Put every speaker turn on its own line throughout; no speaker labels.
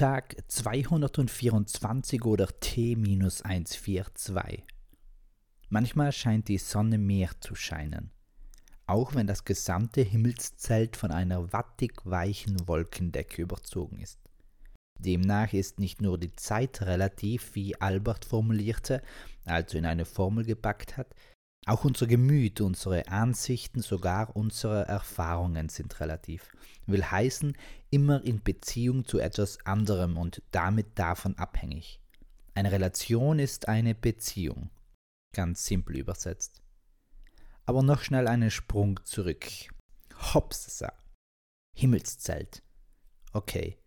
Tag 224 oder T-142. Manchmal scheint die Sonne mehr zu scheinen, auch wenn das gesamte Himmelszelt von einer wattig weichen Wolkendecke überzogen ist. Demnach ist nicht nur die Zeit relativ, wie Albert formulierte, also in eine Formel gepackt hat, auch unser Gemüt, unsere Ansichten, sogar unsere Erfahrungen sind relativ. Will heißen, immer in Beziehung zu etwas anderem und damit davon abhängig. Eine Relation ist eine Beziehung. Ganz simpel übersetzt. Aber noch schnell einen Sprung zurück. Hopsa. Himmelszelt. Okay,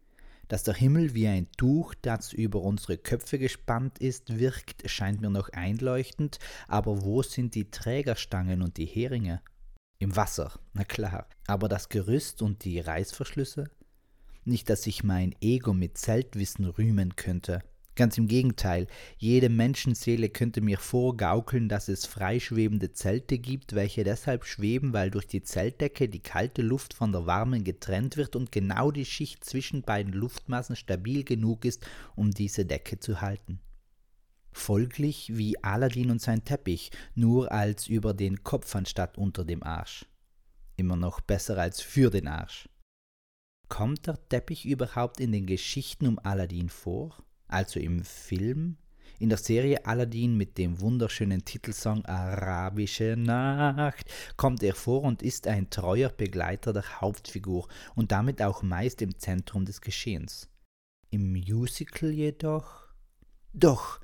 dass der Himmel wie ein Tuch, das über unsere Köpfe gespannt ist, wirkt, scheint mir noch einleuchtend, aber wo sind die Trägerstangen und die Heringe? Im Wasser, na klar, aber das Gerüst und die Reißverschlüsse? Nicht, dass ich mein Ego mit Zeltwissen rühmen könnte. Ganz im Gegenteil, jede Menschenseele könnte mir vorgaukeln, dass es freischwebende Zelte gibt, welche deshalb schweben, weil durch die Zeltdecke die kalte Luft von der warmen getrennt wird und genau die Schicht zwischen beiden Luftmassen stabil genug ist, um diese Decke zu halten. Folglich wie Aladdin und sein Teppich, nur als über den Kopf anstatt unter dem Arsch. Immer noch besser als für den Arsch. Kommt der Teppich überhaupt in den Geschichten um Aladdin vor? Also im Film, in der Serie Aladdin mit dem wunderschönen Titelsong Arabische Nacht kommt er vor und ist ein treuer Begleiter der Hauptfigur und damit auch meist im Zentrum des Geschehens. Im Musical jedoch? Doch,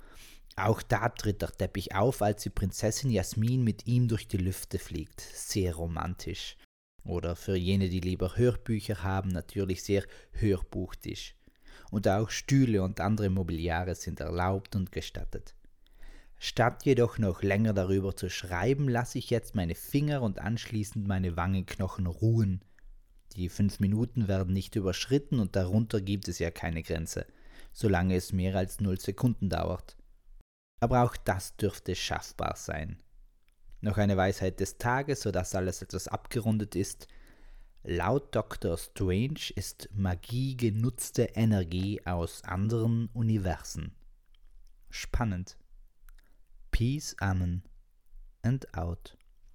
auch da tritt der Teppich auf, als die Prinzessin Jasmin mit ihm durch die Lüfte fliegt. Sehr romantisch. Oder für jene, die lieber Hörbücher haben, natürlich sehr hörbuchtisch und auch Stühle und andere Mobiliare sind erlaubt und gestattet. Statt jedoch noch länger darüber zu schreiben, lasse ich jetzt meine Finger und anschließend meine Wangenknochen ruhen. Die fünf Minuten werden nicht überschritten und darunter gibt es ja keine Grenze, solange es mehr als null Sekunden dauert. Aber auch das dürfte schaffbar sein. Noch eine Weisheit des Tages, sodass alles etwas abgerundet ist. Laut Dr. Strange ist Magie genutzte Energie aus anderen Universen. Spannend. Peace, Amen and out.